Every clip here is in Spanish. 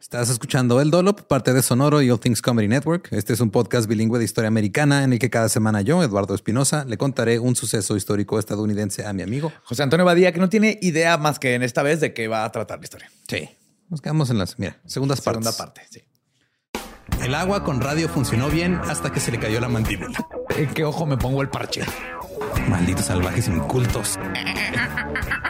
Estás escuchando El Dolop, parte de Sonoro y All Things Comedy Network. Este es un podcast bilingüe de historia americana en el que cada semana yo, Eduardo Espinosa, le contaré un suceso histórico estadounidense a mi amigo José Antonio Badía, que no tiene idea más que en esta vez de qué va a tratar la historia. Sí. Nos quedamos en las, mira, segundas partes. Segunda parte, sí. El agua con radio funcionó bien hasta que se le cayó la mandíbula. ¿En qué ojo me pongo el parche? Malditos salvajes incultos.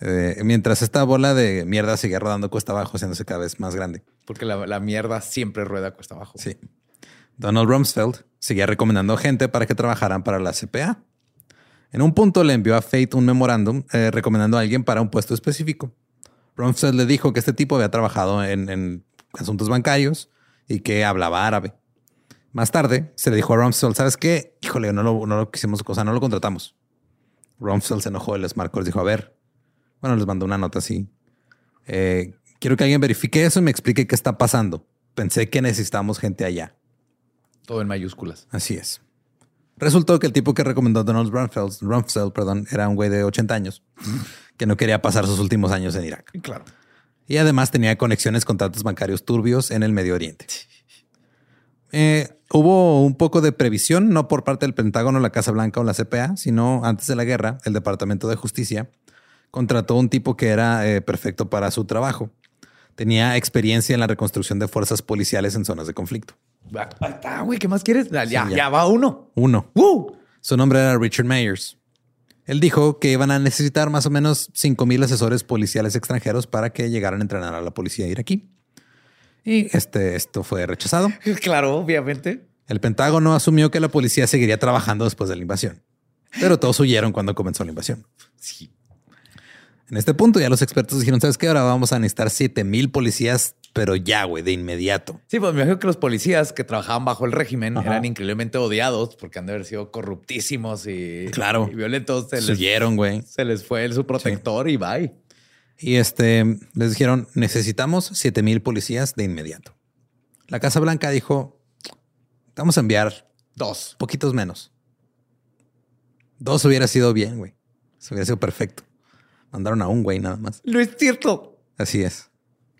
Eh, mientras esta bola de mierda seguía rodando cuesta abajo, haciéndose cada vez más grande. Porque la, la mierda siempre rueda cuesta abajo. Sí. Donald Rumsfeld seguía recomendando gente para que trabajaran para la CPA. En un punto le envió a Fate un memorándum eh, recomendando a alguien para un puesto específico. Rumsfeld le dijo que este tipo había trabajado en, en asuntos bancarios y que hablaba árabe. Más tarde se le dijo a Rumsfeld, ¿sabes qué? Híjole, no lo, no lo quisimos, o sea, no lo contratamos. Rumsfeld se enojó y les marcó, les dijo, a ver, bueno, les mandó una nota así. Eh, quiero que alguien verifique eso y me explique qué está pasando. Pensé que necesitamos gente allá. Todo en mayúsculas. Así es. Resultó que el tipo que recomendó Donald Rumsfeld, Rumsfeld perdón, era un güey de 80 años que no quería pasar sus últimos años en Irak. Claro. Y además tenía conexiones con tratos bancarios turbios en el Medio Oriente. Eh, hubo un poco de previsión, no por parte del Pentágono, la Casa Blanca o la CPA, sino antes de la guerra, el Departamento de Justicia contrató un tipo que era eh, perfecto para su trabajo. Tenía experiencia en la reconstrucción de fuerzas policiales en zonas de conflicto. Ahí está, güey. ¿Qué más quieres? Ya, ya. ya va uno. Uno. ¡Uh! Su nombre era Richard Mayers. Él dijo que iban a necesitar más o menos 5 mil asesores policiales extranjeros para que llegaran a entrenar a la policía iraquí. Y este, esto fue rechazado. Claro, obviamente. El Pentágono asumió que la policía seguiría trabajando después de la invasión. Pero todos huyeron cuando comenzó la invasión. Sí. En este punto ya los expertos dijeron, ¿sabes qué? Ahora vamos a necesitar 7 mil policías, pero ya, güey, de inmediato. Sí, pues me imagino que los policías que trabajaban bajo el régimen Ajá. eran increíblemente odiados porque han de haber sido corruptísimos y, Claro. y violentos. Se les, güey. se les fue el, su protector y bye. Y este les dijeron, necesitamos 7 mil policías de inmediato. La Casa Blanca dijo, vamos a enviar Dos. poquitos menos. Dos hubiera sido bien, güey. Eso hubiera sido perfecto. Mandaron a un güey nada más. No es cierto. Así es.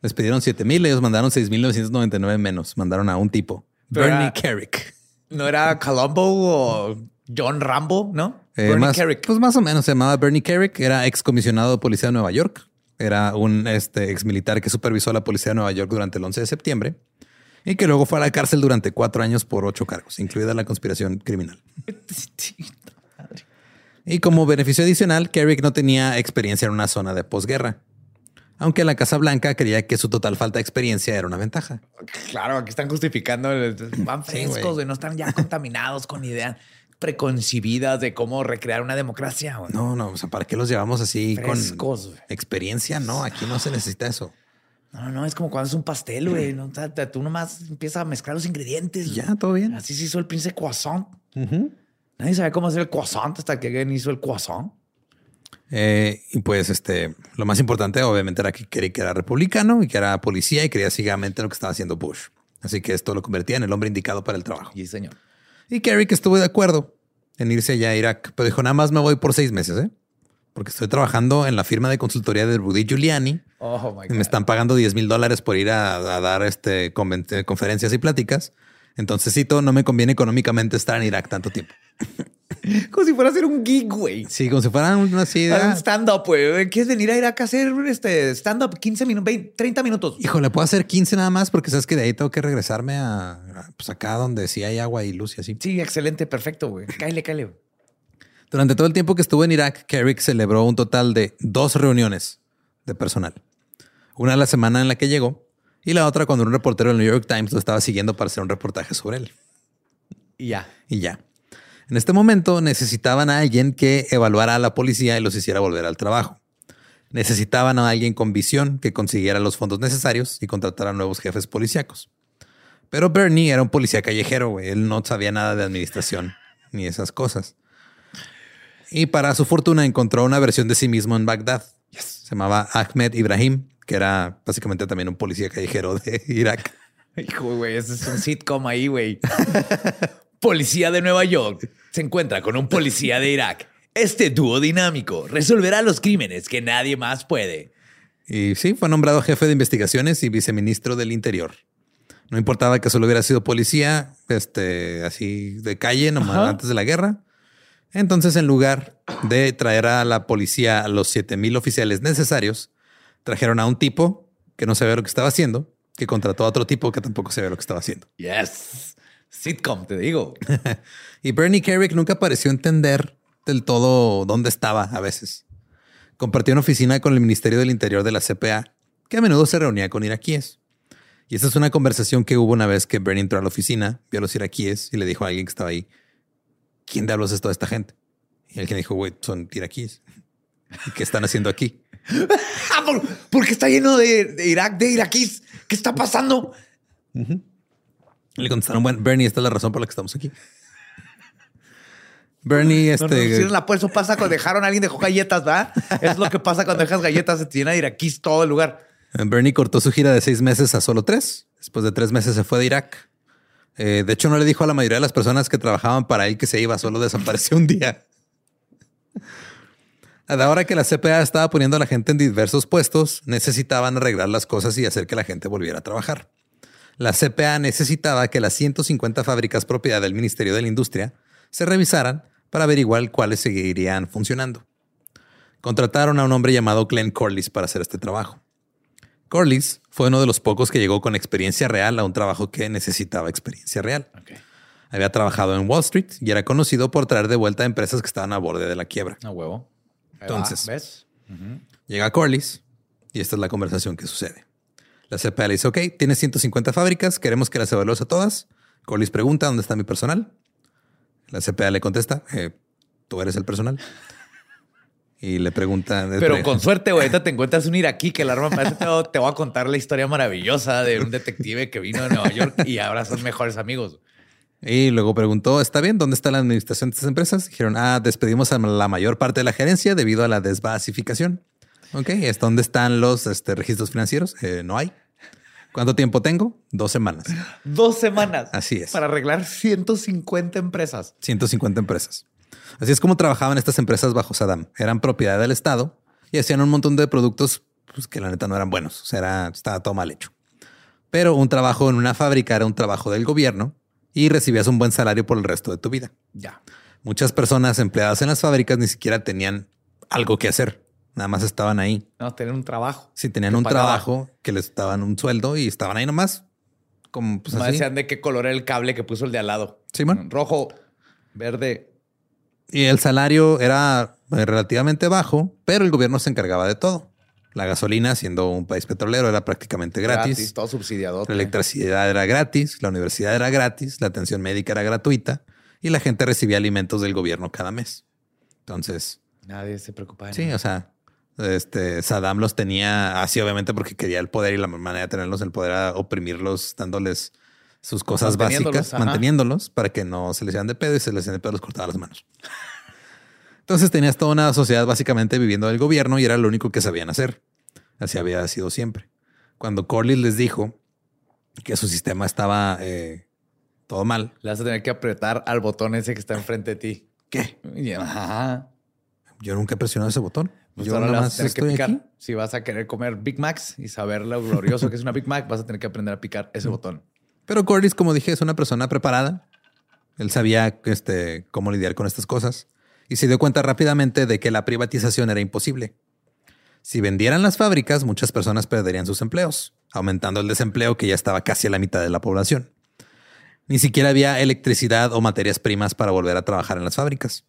Les pidieron 7 mil, ellos mandaron 6.999 menos. Mandaron a un tipo. Pero Bernie era- Carrick. No era Columbo o John Rambo, ¿no? Eh, Bernie más, Carrick. Pues más o menos se llamaba Bernie Carrick. Era excomisionado de policía de Nueva York. Era un este, ex militar que supervisó a la policía de Nueva York durante el 11 de septiembre y que luego fue a la cárcel durante cuatro años por ocho cargos, incluida la conspiración criminal. Y como beneficio adicional, Carrick no tenía experiencia en una zona de posguerra, aunque la Casa Blanca creía que su total falta de experiencia era una ventaja. Claro, aquí están justificando. el- Van Sí, frescos, güey. güey, no están ya contaminados con ideas preconcebidas de cómo recrear una democracia. güey. No, no, o sea, ¿para qué los llevamos así Frescos, con güey. experiencia? No, aquí no se necesita eso. No, no, no, es como cuando es un pastel, güey. ¿no? Tú nomás empiezas a mezclar los ingredientes. Ya, todo bien. Así se hizo el príncipe croissant. Nadie sabe cómo hacer el croissant hasta que alguien hizo el croissant. Eh, y pues este, lo más importante obviamente era que Kerry que era republicano y que era policía y creía ciegamente en lo que estaba haciendo Bush. Así que esto lo convertía en el hombre indicado para el trabajo. Y señor. Y Kerry que estuvo de acuerdo en irse allá a Irak, pero dijo nada más me voy por seis meses, ¿eh? porque estoy trabajando en la firma de consultoría de Rudy Giuliani. Oh my y God. me están pagando 10 mil dólares por ir a, a dar este conferencias y pláticas. Entonces, cito, no me conviene económicamente estar en Irak tanto tiempo. Como si fuera a hacer un gig, güey. Sí, como si fueran una así de, Un ah, stand-up, güey. ¿Quieres venir a Irak a hacer este stand-up 15 minutos, 30 minutos? Híjole, puedo hacer 15 nada más porque sabes que de ahí tengo que regresarme a, a, pues acá donde sí hay agua y luz y así. Sí, excelente, perfecto, güey. Cáele. güey. Durante todo el tiempo que estuvo en Irak, Carrick celebró un total de dos reuniones de personal. Una la semana en la que llegó y la otra cuando un reportero del New York Times lo estaba siguiendo para hacer un reportaje sobre él. Y ya. Y ya. En este momento necesitaban a alguien que evaluara a la policía y los hiciera volver al trabajo. Necesitaban a alguien con visión que consiguiera los fondos necesarios y contratara nuevos jefes policíacos. Pero Bernie era un policía callejero, güey. Él no sabía nada de administración ni esas cosas. Y para su fortuna encontró una versión de sí mismo en Bagdad. Se llamaba Ahmed Ibrahim, que era básicamente también un policía callejero de Irak. Hijo, güey, ese es un sitcom ahí, güey. policía de Nueva York se encuentra con un policía de Irak. Este dúo dinámico resolverá los crímenes que nadie más puede. Y sí, fue nombrado jefe de investigaciones y viceministro del Interior. No importaba que solo hubiera sido policía, este, así de calle, nomás Ajá. antes de la guerra. Entonces, en lugar de traer a la policía a los 7000 oficiales necesarios, trajeron a un tipo que no sabía lo que estaba haciendo, que contrató a otro tipo que tampoco sabía lo que estaba haciendo. Yes. Sitcom, te digo. Y Bernie Carrick nunca pareció entender del todo dónde estaba a veces. Compartió una oficina con el Ministerio del Interior de la CPA, que a menudo se reunía con iraquíes. Y esta es una conversación que hubo una vez que Bernie entró a la oficina, vio a los iraquíes y le dijo a alguien que estaba ahí, ¿quién diablos es toda esta gente? Y alguien dijo, güey, son iraquíes. ¿Y qué están haciendo aquí? Ah, ¿por, por qué está lleno de, de Irak, de iraquíes? ¿Qué está pasando? Le contestaron, bueno, Bernie, esta es la razón por la que estamos aquí. Bernie, No, este... no, cierren la puerta. Eso pasa cuando dejaron a alguien dejó galletas, ¿verdad? Es lo que pasa cuando dejas galletas, se de iraquíes todo el lugar. Bernie cortó su gira de seis meses a solo tres. Después de tres meses se fue de Irak. Eh, de hecho, no le dijo a la mayoría de las personas que trabajaban para él que se iba, solo desapareció un día. A la hora que la CPA estaba poniendo a la gente en diversos puestos, necesitaban arreglar las cosas y hacer que la gente volviera a trabajar. La CPA necesitaba que las 150 fábricas propiedad del Ministerio de la Industria se revisaran para averiguar cuáles seguirían funcionando. Contrataron a un hombre llamado Glenn Corliss para hacer este trabajo. Corliss fue uno de los pocos que llegó con experiencia real a un trabajo que necesitaba experiencia real. Había trabajado en Wall Street y era conocido por traer de vuelta a empresas que estaban a borde de la quiebra. A huevo. Entonces. Llega Corliss y esta es la conversación que sucede. La CPA le dice, ok, tienes 150 fábricas, queremos que las evalúes a todas. Corliss pregunta, ¿dónde está mi personal? La CPA le contesta, "Eh, tú eres el personal. Y le pregunta... Pero con suerte, güey, ahorita te encuentras un iraquí que el arma te, te voy a contar la historia maravillosa de un detective que vino de Nueva York y ahora son mejores amigos. Y luego preguntó, ¿está bien? ¿Dónde está la administración de estas empresas? Dijeron, ah, despedimos a la mayor parte de la gerencia debido a la desbasificación. Ok, ¿es dónde están los este, registros financieros? Eh, no hay. ¿Cuánto tiempo tengo? Dos semanas. Dos semanas. Así es. Para arreglar 150 empresas. 150 empresas. Así es como trabajaban estas empresas bajo Saddam. Eran propiedad del Estado y hacían un montón de productos pues, que la neta no eran buenos. O sea, era, estaba todo mal hecho. Pero un trabajo en una fábrica era un trabajo del gobierno y recibías un buen salario por el resto de tu vida. Ya. Muchas personas empleadas en las fábricas ni siquiera tenían algo que hacer. Nada más estaban ahí. No, tener un trabajo. Si tenían Te un pagaba. trabajo que les daban un sueldo y estaban ahí nomás. Como pues No así. decían de qué color era el cable que puso el de al lado. Simón. Rojo, verde. Y el salario era eh, relativamente bajo, pero el gobierno se encargaba de todo. La gasolina, siendo un país petrolero, era prácticamente gratis. todo subsidiado. La electricidad era gratis, la universidad era gratis, la atención médica era gratuita y la gente recibía alimentos del gobierno cada mes. Entonces, Nadie se preocupaba. sí, nada. o sea, este Saddam los tenía así, obviamente, porque quería el poder y la manera de tenerlos el poder era oprimirlos, dándoles sus cosas Manteniéndolos, básicas, ajá. manteniéndolos para que no se les hicieran de pedo y se les hicieran de pedo, los cortaba las manos. Entonces tenías toda una sociedad básicamente viviendo del gobierno y era lo único que sabían hacer. Así había sido siempre. Cuando Corliss les dijo que su sistema estaba eh, todo mal, Le vas a tener que apretar al botón ese que está enfrente de ti. ¿qué? Ajá. Yo nunca he presionado ese botón. Pues Yo nada más tener que picar. aquí. Si vas a querer comer Big Macs y saber lo glorioso que es una Big Mac, vas a tener que aprender a picar ese botón. Pero Corliss, como dije, es una persona preparada Él sabía este, cómo lidiar con estas cosas y se dio cuenta rápidamente de que la privatización era imposible. Si vendieran las fábricas, muchas personas perderían sus empleos, aumentando el desempleo que ya estaba casi a la mitad de la población. Ni siquiera había electricidad o materias primas para volver a trabajar en las fábricas.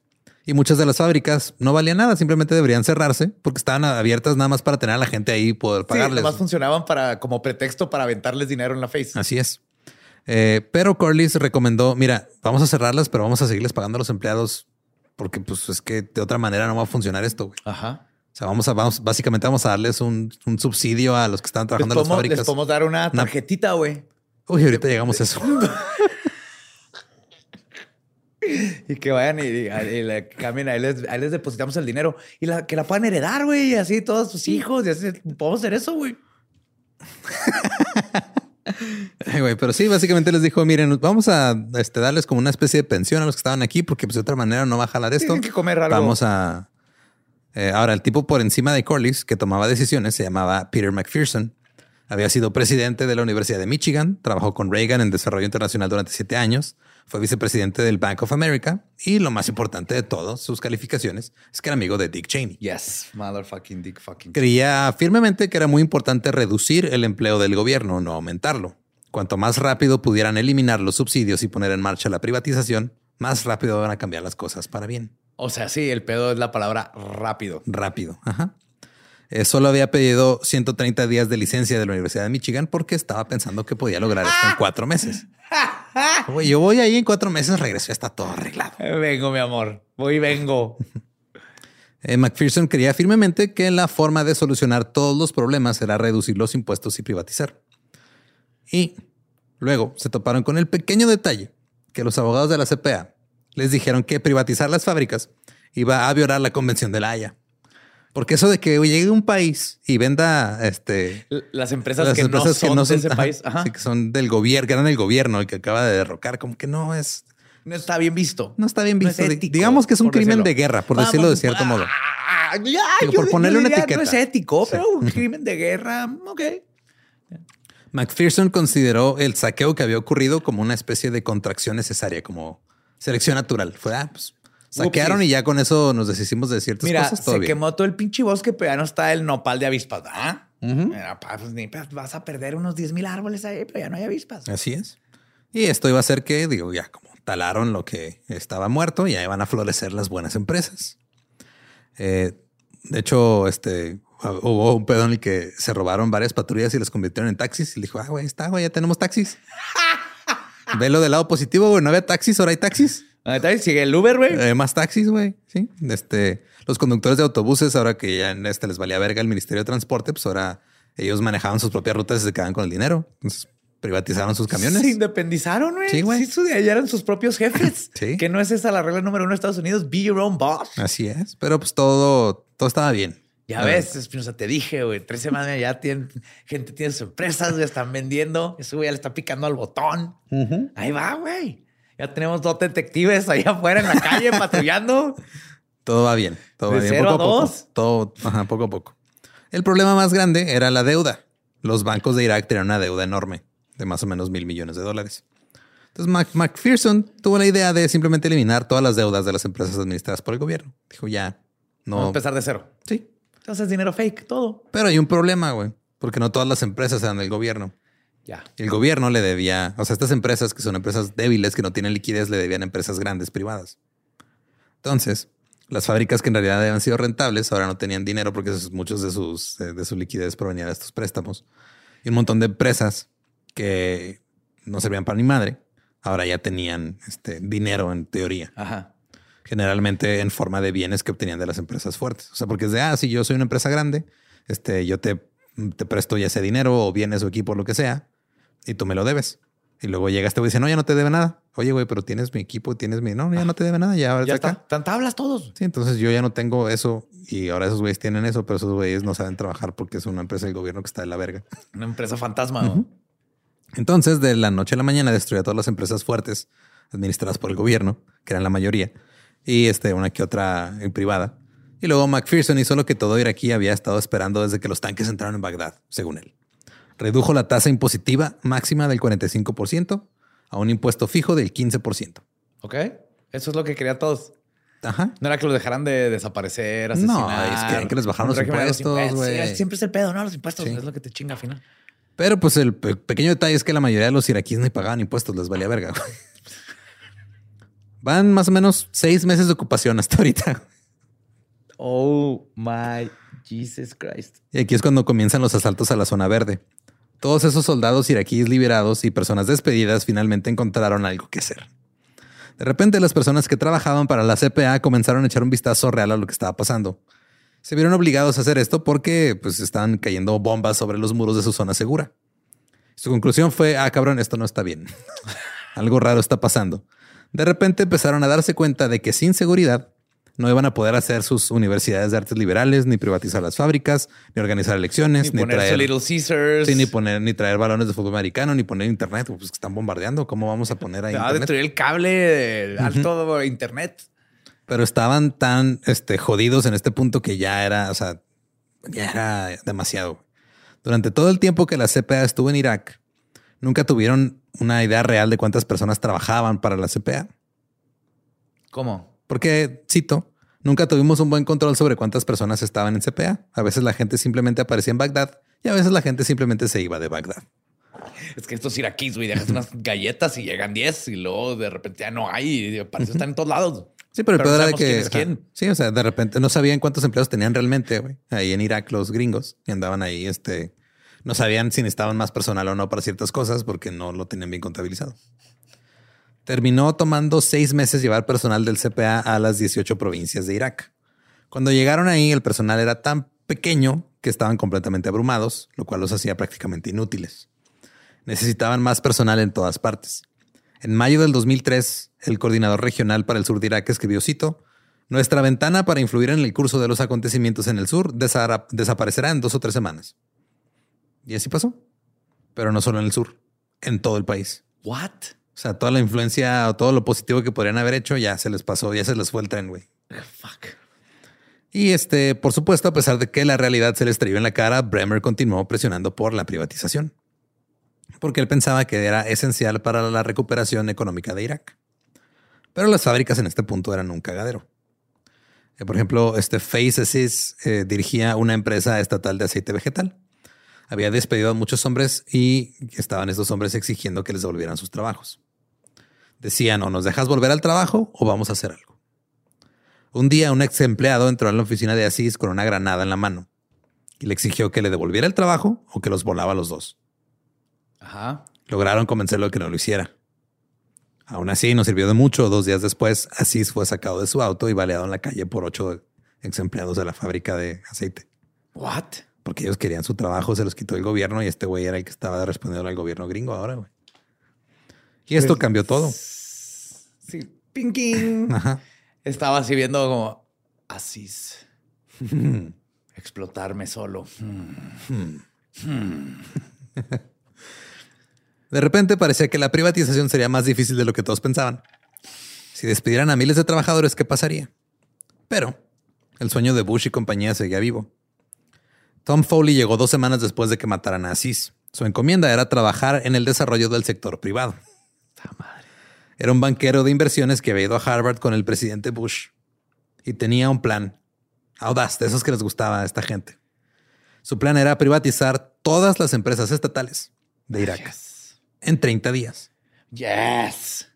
Y muchas de las fábricas no valían nada, simplemente deberían cerrarse porque estaban abiertas nada más para tener a la gente ahí y poder pagarles. Sí, funcionaban para, como pretexto para aventarles dinero en la face. Así es. Eh, pero Corliss recomendó, mira, vamos a cerrarlas, pero vamos a seguirles pagando a los empleados porque pues es que de otra manera no va a funcionar esto. Ajá. O sea, vamos a, vamos, básicamente vamos a darles un, subsidio a los que están trabajando en las fábricas. Les podemos dar una tarjetita, güey. Uy, ahorita llegamos a eso. y que vayan y, y, y cambien, ahí les, ahí les, depositamos el dinero y la, que la puedan heredar, güey, así todos sus hijos, y así podemos hacer eso, güey. Güey, pero sí, básicamente les dijo, miren, vamos a este, darles como una especie de pensión a los que estaban aquí, porque pues de otra manera no va a jalar esto. Tienen que comer algo. Vamos a... Eh, ahora, el tipo por encima de Corliss que tomaba decisiones se llamaba Peter McPherson. Había sido presidente de la Universidad de Michigan, trabajó con Reagan en desarrollo internacional durante siete años, fue vicepresidente del Bank of America y lo más importante de todo, sus calificaciones, es que era amigo de Dick Cheney. Yes, motherfucking Dick fucking. Creía firmemente que era muy importante reducir el empleo del gobierno, no aumentarlo. Cuanto más rápido pudieran eliminar los subsidios y poner en marcha la privatización, más rápido van a cambiar las cosas para bien. O sea, sí, el pedo es la palabra rápido. Rápido. Ajá. Eh, solo había pedido 130 días de licencia de la Universidad de Michigan porque estaba pensando que podía lograr esto en cuatro meses. yo voy ahí en cuatro meses, regreso, ya está todo arreglado. Eh, vengo, mi amor. Voy y vengo. Eh, McPherson creía firmemente que la forma de solucionar todos los problemas era reducir los impuestos y privatizar. Y luego se toparon con el pequeño detalle que los abogados de la CPA les dijeron que privatizar las fábricas iba a violar la Convención de la Haya. Porque eso de que llegue un país y venda este las empresas, que, no son de ese país, que son del gobierno, que eran el gobierno el que acaba de derrocar, como que no es no está bien visto. No está bien visto. Digamos que es un crimen de guerra, por decirlo de cierto modo. Ah, por ponerle una etiqueta. No es ético, pero un crimen de guerra, ok. McPherson consideró el saqueo que había ocurrido como una especie de contracción necesaria, como selección natural. Fue, ah, pues saquearon y ya con eso nos deshicimos de ciertas Mira, cosas. se quemó todo el pinche bosque, pero ya no está el nopal de avispas. ¿ah? pues, vas a perder unos 10 mil árboles ahí, pero ya no hay avispas. Así es. Y esto iba a hacer que, digo, ya como talaron lo que estaba muerto, ya iban a florecer las buenas empresas. Eh, de hecho, este hubo un pedo en el que se robaron varias patrullas y las convirtieron en taxis. Y dijo, ah, güey, está, güey, ya tenemos taxis. Velo del lado positivo, güey. No había taxis, ahora hay taxis. Sigue el Uber, güey. Eh, más taxis, güey. Sí. Este, los conductores de autobuses, ahora que ya en este les valía verga el Ministerio de Transporte, pues ahora ellos manejaban sus propias rutas y se quedaban con el dinero. Entonces privatizaron sus camiones. Se independizaron, güey. Sí, güey. Sí, ya eran sus propios jefes. sí. Que no es esa la regla número uno de Estados Unidos. Be your own boss. Así es. Pero pues todo, todo estaba bien. Ya ves, Espinosa, te dije, güey, tres semanas ya tienen, gente tiene sus empresas, ya están vendiendo. Eso güey ya le está picando al botón. Ahí va, güey. Ya tenemos dos detectives ahí afuera en la calle patrullando. Todo va bien. Todo va bien. Poco a, poco. Todo, ajá, poco a poco. El problema más grande era la deuda. Los bancos de Irak tenían una deuda enorme de más o menos mil millones de dólares. Entonces McPherson tuvo la idea de simplemente eliminar todas las deudas de las empresas administradas por el gobierno. Dijo ya, no. Vamos a empezar de cero. Sí. Entonces dinero fake, todo. Pero hay un problema, güey, porque no todas las empresas eran del gobierno. Ya. El gobierno le debía, o sea, estas empresas que son empresas débiles, que no tienen liquidez, le debían a empresas grandes privadas. Entonces, las fábricas que en realidad habían sido rentables ahora no tenían dinero porque muchos de sus eh, de su liquidez provenían de estos préstamos. Y un montón de empresas que no servían para ni madre, ahora ya tenían este dinero en teoría. Ajá generalmente en forma de bienes que obtenían de las empresas fuertes. O sea, porque es de, ah, si yo soy una empresa grande, este, yo te, te presto ya ese dinero o bienes o equipo, lo que sea, y tú me lo debes. Y luego llega este güey y dice, no, ya no te debe nada. Oye, güey, pero tienes mi equipo, tienes mi... No, ya no te debe nada, ya ya está. Tan tablas todos. Sí, entonces yo ya no tengo eso y ahora esos güeyes tienen eso, pero esos güeyes no saben trabajar porque es una empresa del gobierno que está de la verga. Una empresa fantasma. ¿no? Entonces, de la noche a la mañana destruyó todas las empresas fuertes administradas por el gobierno, que eran la mayoría, y este, una que otra en privada. Y luego McPherson hizo lo que todo iraquí había estado esperando desde que los tanques entraron en Bagdad, según él. Redujo la tasa impositiva máxima del 45% a un impuesto fijo del 15%. Ok. Eso es lo que querían todos. Ajá. No era que los dejaran de desaparecer, No, asesinar. es que- que les bajaron los impuestos, güey. Sí, siempre es el pedo, ¿no? Los impuestos Sí. es lo que te chinga al final. Pero pues el pe- pequeño detalle es que la mayoría de los iraquíes ni pagaban impuestos, les valía verga. güey. Van más o menos seis meses de ocupación hasta ahorita. Oh my Jesus Christ. Y aquí es cuando comienzan los asaltos a la zona verde. Todos esos soldados iraquíes liberados y personas despedidas finalmente encontraron algo que hacer. De repente las personas que trabajaban para la CPA comenzaron a echar un vistazo real a lo que estaba pasando. Se vieron obligados a hacer esto porque pues estaban cayendo bombas sobre los muros de su zona segura. Su conclusión fue, ah, cabrón, esto no está bien. algo raro está pasando. De repente empezaron a darse cuenta de que sin seguridad no iban a poder hacer sus universidades de artes liberales, ni privatizar las fábricas, ni organizar elecciones, Ni traer, Little Caesars. sí, ni poner, ni traer balones de fútbol americano, ni poner internet. Pues que están bombardeando. ¿Cómo vamos a poner ahí Va a internet? destruir el cable del alto internet. Pero estaban tan este, jodidos en este punto que ya era, o sea, ya era demasiado. Durante todo el tiempo que la CPA estuvo en Irak, nunca tuvieron una idea real de cuántas personas trabajaban para la CPA. ¿Cómo? Porque, cito, nunca tuvimos un buen control sobre cuántas personas estaban en CPA. A veces la gente simplemente aparecía en Bagdad y a veces la gente simplemente se iba de Bagdad. Es que estos iraquíes, güey, dejas unas galletas y llegan 10 y luego de repente ya no hay. Y parece que están en todos lados. Sí, pero el peor no era sabemos que. quién es quién. Sí, o sea, de repente no sabían cuántos empleados tenían realmente, güey. Ahí en Irak, los gringos y andaban ahí, este. No sabían si necesitaban más personal o no para ciertas cosas porque no lo tenían bien contabilizado. Terminó tomando seis meses llevar personal del CPA a las 18 provincias de Irak. Cuando llegaron ahí, el personal era tan pequeño que estaban completamente abrumados, lo cual los hacía prácticamente inútiles. Necesitaban más personal en todas partes. En mayo del 2003, el coordinador regional para el sur de Irak escribió, cito, Nuestra ventana para influir en el curso de los acontecimientos en el sur desaparecerá en dos o tres semanas. Y así pasó. Pero no solo en el sur, en todo el país. What? O sea, toda la influencia o todo lo positivo que podrían haber hecho ya se les pasó, ya se les fue el tren, güey. Fuck. Y este, por supuesto, a pesar de que la realidad se le estrelló en la cara, Bremer continuó presionando por la privatización. Porque él pensaba que era esencial para la recuperación económica de Irak. Pero las fábricas en este punto eran un cagadero. Eh, Por ejemplo, este Face Assis eh, dirigía una empresa estatal de aceite vegetal. Había despedido a muchos hombres y estaban estos hombres exigiendo que les devolvieran sus trabajos. Decían o nos dejas volver al trabajo o vamos a hacer algo. Un día un ex empleado entró a la oficina de Asís con una granada en la mano y le exigió que le devolviera el trabajo o que los volaba a los dos. Ajá. Lograron convencerlo de que no lo hiciera. Aún así, no sirvió de mucho. Dos días después, Asís fue sacado de su auto y baleado en la calle por ocho ex empleados de la fábrica de aceite. What? Porque ellos querían su trabajo, se los quitó el gobierno y este güey era el que estaba respondiendo al gobierno gringo ahora, güey. Y esto cambió todo. Sí. Pinking. Ajá. Estaba así viendo como Asís. Explotarme solo. De repente parecía que la privatización sería más difícil de lo que todos pensaban. Si despidieran a miles de trabajadores, ¿qué pasaría? Pero el sueño de Bush y compañía seguía vivo. Tom Foley llegó dos semanas después de que mataran a Asís. Su encomienda era trabajar en el desarrollo del sector privado. Era un banquero de inversiones que había ido a Harvard con el presidente Bush y tenía un plan audaz, de esos que les gustaba a esta gente. Su plan era privatizar todas las empresas estatales de Irak Yes. en 30 días. Yes.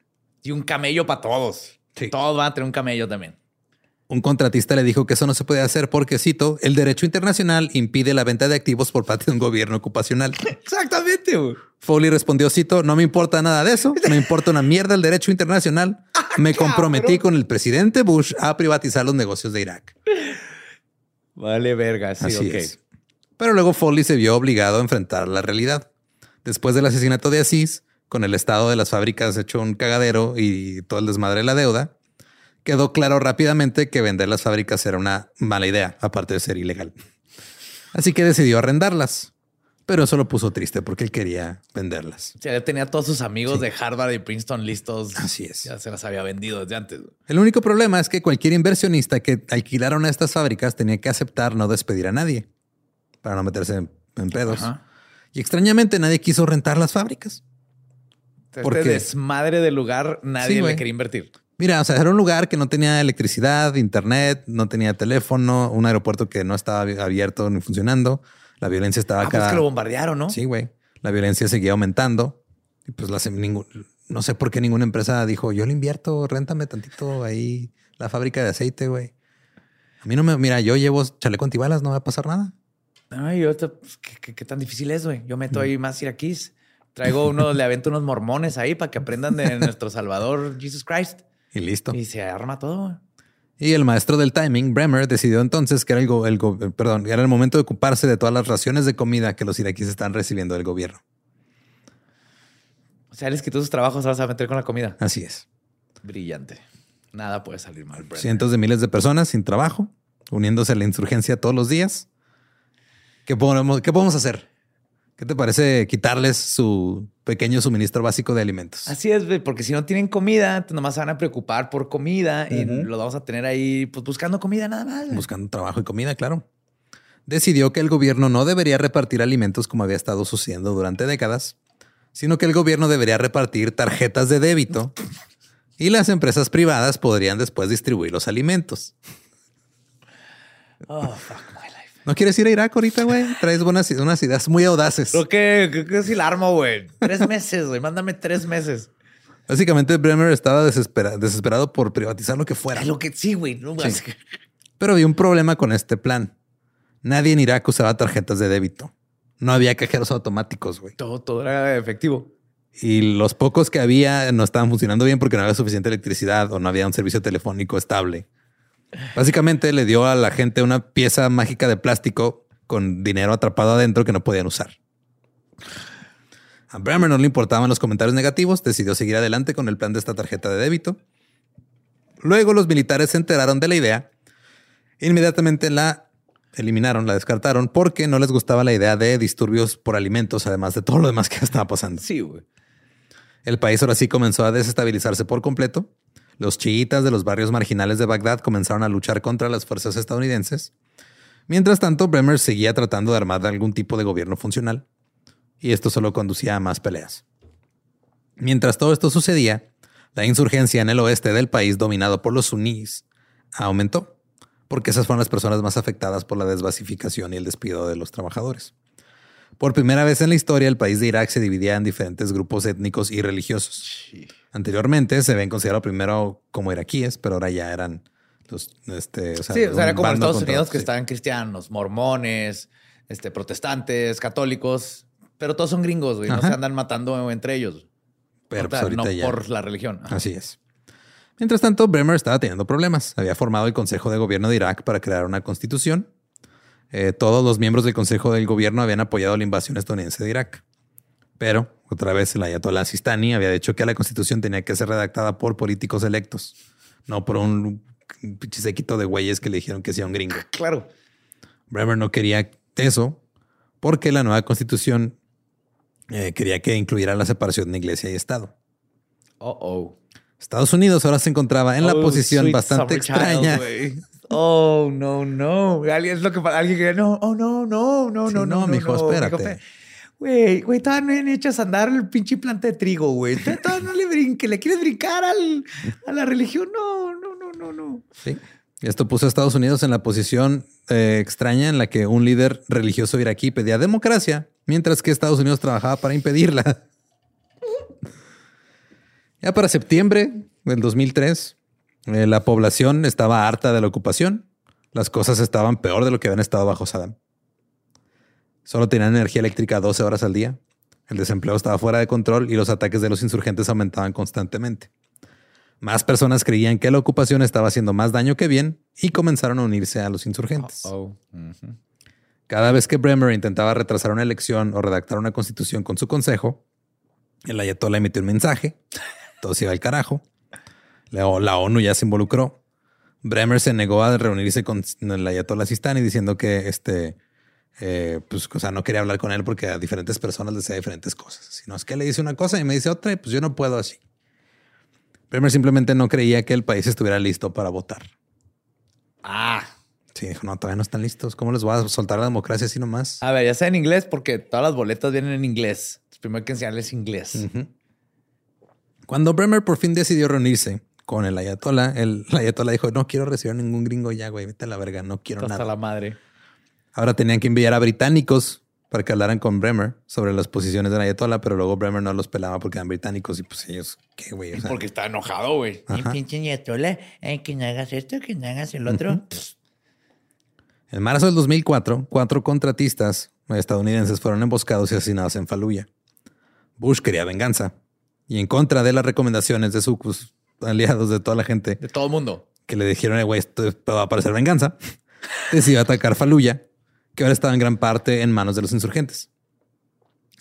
Y un camello para todos. Sí. Todos van a tener un camello también. Un contratista le dijo que eso no se puede hacer porque, cito, el derecho internacional impide la venta de activos por parte de un gobierno ocupacional. Exactamente. güey. Foley respondió, cito, no me importa nada de eso, me importa una mierda el derecho internacional. Me comprometí con el presidente Bush a privatizar los negocios de Irak. Vale, verga. Sí, Así ok. es. Pero luego Foley se vio obligado a enfrentar la realidad. Después del asesinato de Asís, con el estado de las fábricas hecho un cagadero y todo el desmadre de la deuda, quedó claro rápidamente que vender las fábricas era una mala idea, aparte de ser ilegal. Así que decidió arrendarlas. Pero eso lo puso triste porque él quería venderlas. O sea, ya tenía a todos sus amigos de Harvard y Princeton listos. Así es. Ya se las había vendido desde antes. El único problema es que cualquier inversionista que alquilara una de estas fábricas tenía que aceptar no despedir a nadie para no meterse en, en pedos. Ajá. Y extrañamente nadie quiso rentar las fábricas. Este Porque- desmadre de lugar nadie Sí, le quería invertir. Mira, o sea, era un lugar que no tenía electricidad, internet, no tenía teléfono, un aeropuerto que no estaba abi- abierto ni funcionando. La violencia estaba Ah, pues cada... que lo bombardearon, ¿no? Sí, güey. La violencia seguía aumentando. Y pues la, ningún, no sé por qué ninguna empresa dijo, yo le invierto, réntame tantito ahí la fábrica de aceite, güey. A mí no me... Mira, yo llevo chaleco antibalas, no va a pasar nada. Ay, yo te- pues, ¿qué, qué- qué tan difícil es, güey? Yo meto ahí más iraquíes. Traigo uno, le avento unos mormones ahí para que aprendan de nuestro Salvador Jesus Christ. Y listo. Y se arma todo. Y el maestro del timing, Bremer, decidió entonces que era el, go- el go- perdón, era el momento de ocuparse de todas las raciones de comida que los iraquíes están recibiendo del gobierno. O sea, les quitó sus trabajos, ahora se va a meter con la comida. Así es. Brillante. Nada puede salir mal, Brenner. Cientos de miles de personas sin trabajo, uniéndose a la insurgencia todos los días. ¿Qué podemos, qué podemos hacer? ¿Qué te parece quitarles su pequeño suministro básico de alimentos? Así es, porque si no tienen comida, entonces nomás se van a preocupar por comida y Ujú. lo vamos a tener ahí pues buscando comida nada más. Buscando trabajo y comida, claro. Decidió que el gobierno no debería repartir alimentos como había estado sucediendo durante décadas, sino que el gobierno debería repartir tarjetas de débito y las empresas privadas podrían después distribuir los alimentos. Oh, fuck. ¿No quieres ir a Irak ahorita, güey? Traes buenas unas ideas muy audaces. Creo que, creo que sí la armo, güey. Tres meses, güey. Mándame tres meses. Básicamente, Bremer estaba desespera- desesperado por privatizar lo que fuera. Es lo que sí, güey. No, Sí. Pero había un problema con este plan. Nadie en Irak usaba tarjetas de débito. No había cajeros automáticos, güey. Todo, todo era efectivo. Y los pocos que había no estaban funcionando bien porque no había suficiente electricidad o no había un servicio telefónico estable. Básicamente le dio a la gente una pieza mágica de plástico con dinero atrapado adentro que no podían usar. A Bremer no le importaban los comentarios negativos, decidió seguir adelante con el plan de esta tarjeta de débito. Luego los militares se enteraron de la idea, inmediatamente la eliminaron, la descartaron porque no les gustaba la idea de disturbios por alimentos, además de todo lo demás que estaba pasando. Sí, güey. El país ahora sí comenzó a desestabilizarse por completo. Los chiitas de los barrios marginales de Bagdad comenzaron a luchar contra las fuerzas estadounidenses. Mientras tanto, Bremer seguía tratando de armar algún tipo de gobierno funcional. Y esto solo conducía a más peleas. Mientras todo esto sucedía, la insurgencia en el oeste del país, dominado por los suníes, aumentó, porque esas fueron las personas más afectadas por la desbasificación y el despido de los trabajadores. Por primera vez en la historia, el país de Irak se dividía en diferentes grupos étnicos y religiosos. Anteriormente se ven considerados primero como iraquíes, pero ahora ya eran los, este, o sea, Sí, o sea, era como en Estados Unidos que sí. estaban cristianos, mormones, este, protestantes, católicos, pero todos son gringos, güey. No Ajá. se andan matando entre ellos. Pero No, pues ahorita no ya. por la religión. Ajá. Así es. Mientras tanto, Bremer estaba teniendo problemas. Había formado el Consejo de Gobierno de Irak para crear una constitución. Eh, todos los miembros del Consejo del Gobierno habían apoyado la invasión estadounidense de Irak. Pero, otra vez, el Ayatollah Sistani había dicho que la constitución tenía que ser redactada por políticos electos, no por un pinche séquito de güeyes que le dijeron que sea un gringo. Claro. Bremer no quería eso porque la nueva constitución eh, quería que incluyera la separación de iglesia y Estado. Oh, oh. Estados Unidos ahora se encontraba en la Oh, posición bastante child, extraña. Oh, no, no. Alguien es lo que pa- alguien que no, oh, no, no, no, Sí, no, no, no, mijo, no, espérate. mijo, Güey, güey, todavía no han echas a andar el pinche planta de trigo, güey. Todavía todavía no le brinque, le quieres brincar al, a la religión. No, no, no, no, no. Sí. Esto puso a Estados Unidos en la posición eh, extraña en la que un líder religioso iraquí pedía democracia, mientras que Estados Unidos trabajaba para impedirla. Ya para septiembre del 2003, eh, la población estaba harta de la ocupación. Las cosas estaban peor de lo que habían estado bajo Saddam. Solo tenían energía eléctrica 12 horas al día. El desempleo estaba fuera de control y los ataques de los insurgentes aumentaban constantemente. Más personas creían que la ocupación estaba haciendo más daño que bien y comenzaron a unirse a los insurgentes. Oh. Cada vez que Bremer intentaba retrasar una elección o redactar una constitución con su consejo, el ayatollah emitió un mensaje, todo se iba al carajo. La, la ONU ya se involucró. Bremer se negó a reunirse con el ayatollah Sistani diciendo que este, eh, pues, o sea, no quería hablar con él porque a diferentes personas les decía diferentes cosas. Si no es que le dice una cosa y me dice otra, y pues yo no puedo así. Bremer simplemente no creía que el país estuviera listo para votar. Ah, Sí, dijo, no, todavía no están listos. ¿Cómo les voy a soltar la democracia así nomás? a ver, ya sea en inglés porque todas las boletas vienen en inglés. Entonces, Primero hay que enseñarles inglés. Cuando Bremer por fin decidió reunirse con el ayatollah, el, ayatollah dijo, no quiero recibir a ningún gringo ya, güey, vete a la verga, no quiero Hasta nada. la madre. Ahora tenían que enviar a británicos para que hablaran con Bremer sobre las posiciones del ayatollah, pero luego Bremer no los pelaba porque eran británicos y pues ellos, ¿qué, güey? O sea, Porque está enojado, güey. Ajá. Pinche Ayatollah, ay, que no hagas esto, que no hagas el otro. En marzo del 2004, cuatro contratistas estadounidenses fueron emboscados y asesinados en Fallujah. Bush quería venganza y en contra de las recomendaciones de sus pues, aliados, de toda la gente De todo el mundo. que le dijeron, "Eh, güey, esto va a parecer venganza, decidió atacar Fallujah, que ahora estaba en gran parte en manos de los insurgentes.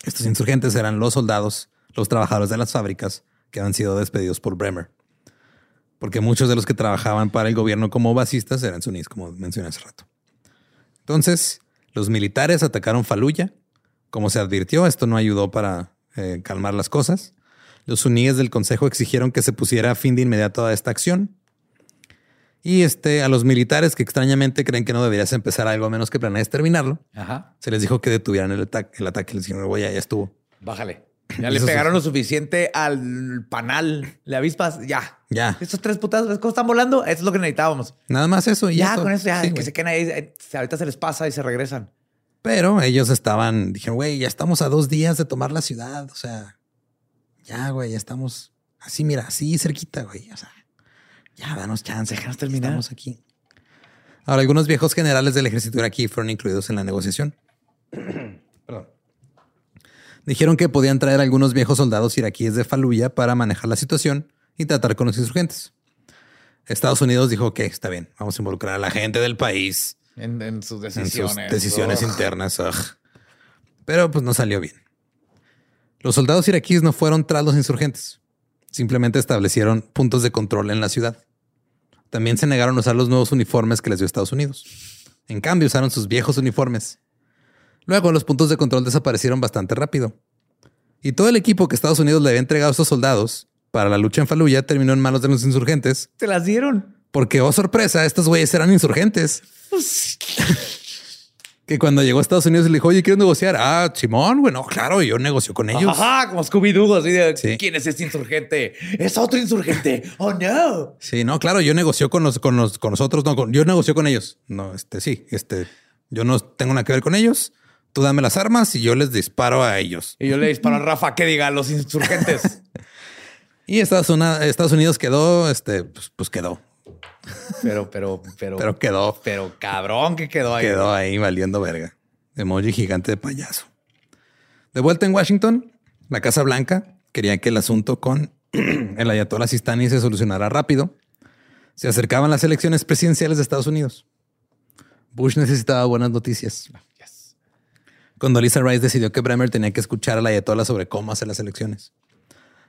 Estos insurgentes eran los soldados, los trabajadores de las fábricas que habían sido despedidos por Bremer. Porque muchos de los que trabajaban para el gobierno como basistas eran suníes, como mencioné hace rato. Entonces, los militares atacaron Fallujah. Como se advirtió, esto no ayudó para eh, calmar las cosas. Los suníes del consejo exigieron que se pusiera fin de inmediato a esta acción. Y este, a los militares que extrañamente creen que no deberías empezar algo a menos que planees terminarlo, Ajá. se les dijo que detuvieran el ataque. El ataque les dijeron, güey, ya, estuvo. Bájale. Ya le Eso sí. pegaron lo suficiente al panal. Le avispas. Ya. Ya. Estos tres putados, ¿ves cómo están volando? Eso es lo que necesitábamos. Nada más eso. Y Ya, con eso ya. Sí, que güey. se queden ahí. eh, Ahorita se les pasa y se regresan. Pero ellos estaban, dijeron, güey, ya estamos a dos días de tomar la ciudad. O sea, ya, güey, ya estamos así, mira, así cerquita, güey. O sea, ya danos chance. Ya terminar. Estamos aquí. Ahora, algunos viejos generales del ejército iraquí fueron incluidos en la negociación. Perdón. Dijeron que podían traer algunos viejos soldados iraquíes de Fallujah para manejar la situación y tratar con los insurgentes. Estados Unidos dijo que está bien, vamos a involucrar a la gente del país En, en sus en decisiones. sus decisiones Ugh. internas. ugh. Pero pues no salió bien. Los soldados iraquíes no fueron tras los insurgentes. Simplemente establecieron puntos de control en la ciudad. También se negaron a usar los nuevos uniformes que les dio Estados Unidos. En cambio, usaron sus viejos uniformes. Luego, los puntos de control desaparecieron bastante rápido. Y todo el equipo que Estados Unidos le había entregado a estos soldados para la lucha en Fallujah terminó en manos de los insurgentes. Te las dieron. Porque, oh sorpresa, estos güeyes eran insurgentes. Que cuando llegó a Estados Unidos le dijo, oye, ¿quieres negociar? Ah, Simón, bueno, claro, yo negocio con ellos. Ajá, como Scooby-Doo. así de, Sí. ¿Quién es este insurgente? Es otro insurgente. Oh, no. Sí, no, claro, yo negocio con los, con los, con nosotros, no, con- yo negocio con ellos. No, este, sí, este, yo no tengo nada que ver con ellos. Tú dame las armas y yo les disparo a ellos. Y yo le disparo a Rafa que diga a los insurgentes. Y Estados Unidos, Estados Unidos quedó, este, pues, pues quedó, Pero, pero, pero, pero quedó, pero cabrón que quedó ahí. quedó ahí valiendo verga. Emoji gigante de payaso. De vuelta en Washington, la Casa Blanca quería que el asunto con el Ayatollah Sistani se solucionara rápido. Se acercaban las elecciones presidenciales de Estados Unidos. Bush necesitaba buenas noticias. Yes. Cuando Lisa Rice decidió que Bremer tenía que escuchar al Ayatollah sobre cómo hacer las elecciones.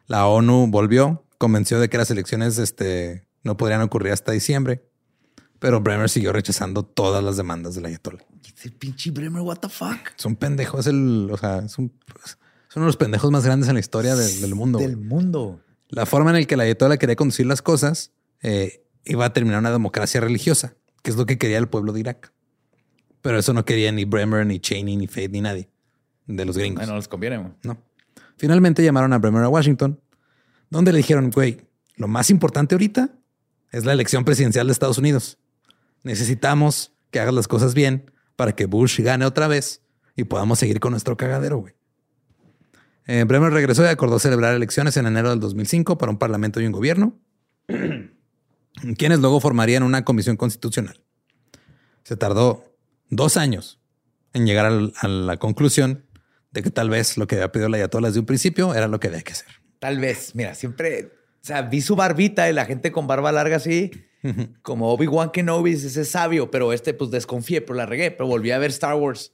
La ONU volvió, convenció de que las elecciones este, no podrían ocurrir hasta diciembre, pero Bremer siguió rechazando todas las demandas del Ayatollah. Ese pinche Bremer, what the fuck? Es un pendejo, es el, o sea, es, un- es uno de los pendejos más grandes en la historia del, del mundo. Del mundo. La forma en la que el Ayatollah quería conducir las cosas eh, iba a terminar una democracia religiosa, que es lo que quería el pueblo de Irak. Pero eso no quería ni Bremer, ni Cheney, ni Fayed, ni nadie de los gringos. Ay, no les conviene. güey. No. Finalmente llamaron a Bremer a Washington, donde le dijeron, güey, lo más importante ahorita es la elección presidencial de Estados Unidos. Necesitamos que hagas las cosas bien para que Bush gane otra vez y podamos seguir con nuestro cagadero, güey. Eh, Bremer regresó y acordó celebrar elecciones en enero del 2005 para un parlamento y un gobierno, quienes luego formarían una comisión constitucional. Se tardó dos años en llegar a la conclusión de que tal vez lo que había pedido la Ayatollah desde un principio era lo que había que hacer. Tal vez, mira, siempre, sea, vi su barbita y la gente con barba larga así, como Obi-Wan Kenobi, ese es sabio, pero este pues desconfié, pero la regué, pero volví a ver Star Wars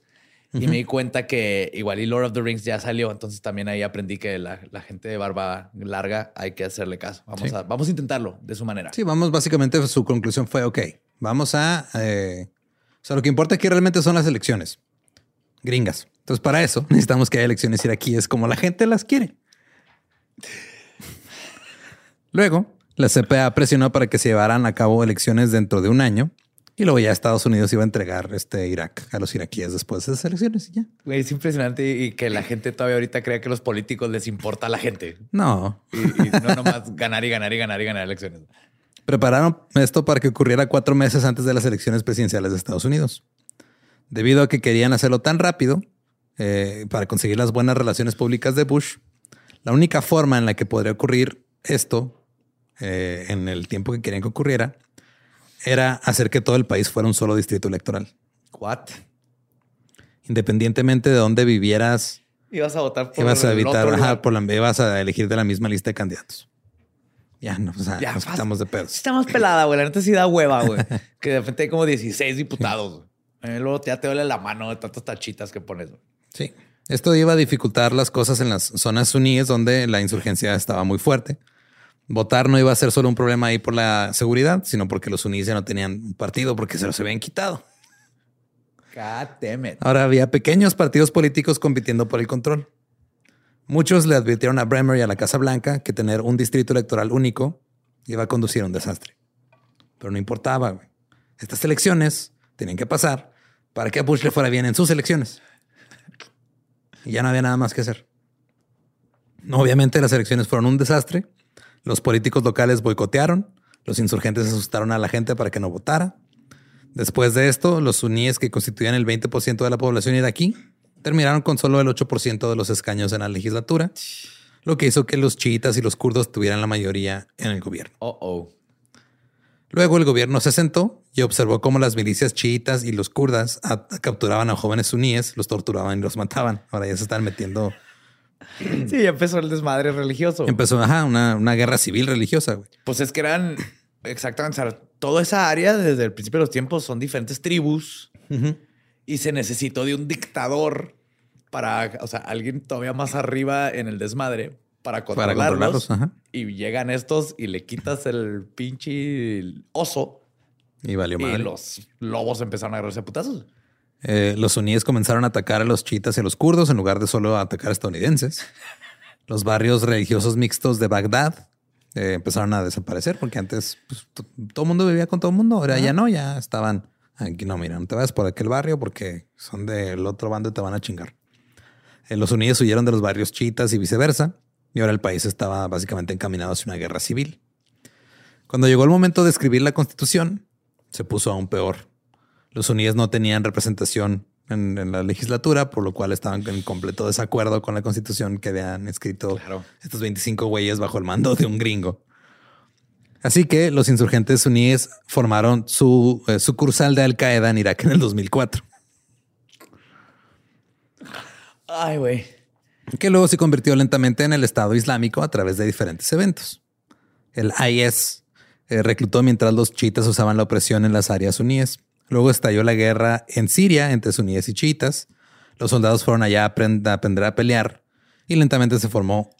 y me di cuenta que igual y Lord of the Rings ya salió, entonces también ahí aprendí que la, la gente de barba larga hay que hacerle caso. Vamos, Sí. a, vamos a intentarlo de su manera. Sí, vamos, básicamente su conclusión fue, ok, vamos a... eh, o sea, lo que importa aquí realmente son las elecciones gringas. Entonces, para eso necesitamos que haya elecciones iraquíes como la gente las quiere. Luego, la CPA presionó para que se llevaran a cabo elecciones dentro de un año Y luego ya Estados Unidos iba a entregar este Irak a los iraquíes después de esas elecciones y ya. Güey, es impresionante y que la gente todavía ahorita crea que los políticos les importa a la gente. No, Y, y no nomás ganar y ganar y ganar y ganar elecciones. prepararon esto para que ocurriera cuatro meses antes de las elecciones presidenciales de Estados Unidos. Debido a que querían hacerlo tan rápido eh, para conseguir las buenas relaciones públicas de Bush, la única forma en la que podría ocurrir esto eh, en el tiempo que querían que ocurriera era hacer que todo el país fuera un solo distrito electoral. What? Independientemente de dónde vivieras, Ibas a votar por ibas a evitar, ajá, por la, ibas a elegir de la misma lista de candidatos. Ya, no, o sea, Ya, nos quitamos de Sí pedos. Está más pelada, güey. La neta sí da hueva, güey. que de repente hay como 16 diputados. güey. Luego ya te duele la mano de tantas tachitas que pones. güey. Sí. Esto iba a dificultar las cosas en las zonas suníes donde la insurgencia estaba muy fuerte. Votar no iba a ser solo un problema ahí por la seguridad, sino porque los suníes ya no tenían un partido porque se los habían quitado. Ahora había pequeños partidos políticos compitiendo por el control. Muchos le advirtieron a Bremer y a la Casa Blanca que tener un distrito electoral único iba a conducir a un desastre. Pero no importaba. güey. Estas elecciones tenían que pasar para que a Bush le fuera bien en sus elecciones. Y ya no había nada más que hacer. Obviamente las elecciones fueron un desastre. Los políticos locales boicotearon. Los insurgentes asustaron a la gente para que no votara. Después de esto, los suníes que constituían el 20% de la población iraquí terminaron con solo el 8% de los escaños en la legislatura, lo que hizo que los chiitas y los kurdos tuvieran la mayoría en el gobierno. Oh. Luego el gobierno se sentó y observó cómo las milicias chiitas y los kurdas capturaban a jóvenes suníes, los torturaban y los mataban. Ahora ya se están metiendo. Sí, empezó el desmadre religioso. Empezó ajá, una, una guerra civil religiosa. güey. Pues es que eran exactamente, o sea, toda esa área desde el principio de los tiempos son diferentes tribus y se necesitó de un dictador para, o sea, alguien todavía más arriba en el desmadre para Para controlarlos. controlarlos. ajá. Y llegan estos y le quitas el pinche oso Y valió y los lobos empezaron a agarrarse a putazos. Eh, los suníes comenzaron a atacar a los chiitas y a los kurdos en lugar de solo atacar a estadounidenses. Los barrios religiosos mixtos de Bagdad eh, empezaron a desaparecer porque antes pues, to- todo el mundo vivía con todo el mundo. Ahora ya no, ya estaban aquí. No, mira, no te vayas por aquel barrio porque son del otro bando y te van a chingar. Eh, los suníes huyeron de los barrios chiitas y viceversa. Y ahora el país estaba básicamente encaminado hacia una guerra civil. Cuando llegó el momento de escribir la constitución, se puso aún peor. Los suníes no tenían representación en, en la legislatura, por lo cual estaban en completo desacuerdo con la constitución que habían escrito Claro. estos 25 güeyes bajo el mando de un gringo. Así que los insurgentes suníes formaron su eh, sucursal de Al Qaeda en Irak en el 2004, Ay, güey. que luego se convirtió lentamente en el Estado Islámico a través de diferentes eventos. El IS eh, reclutó mientras los chiitas usaban la opresión en las áreas suníes. Luego estalló la guerra en Siria entre suníes y chiitas. Los soldados fueron allá a aprend- a aprender a pelear y lentamente se formó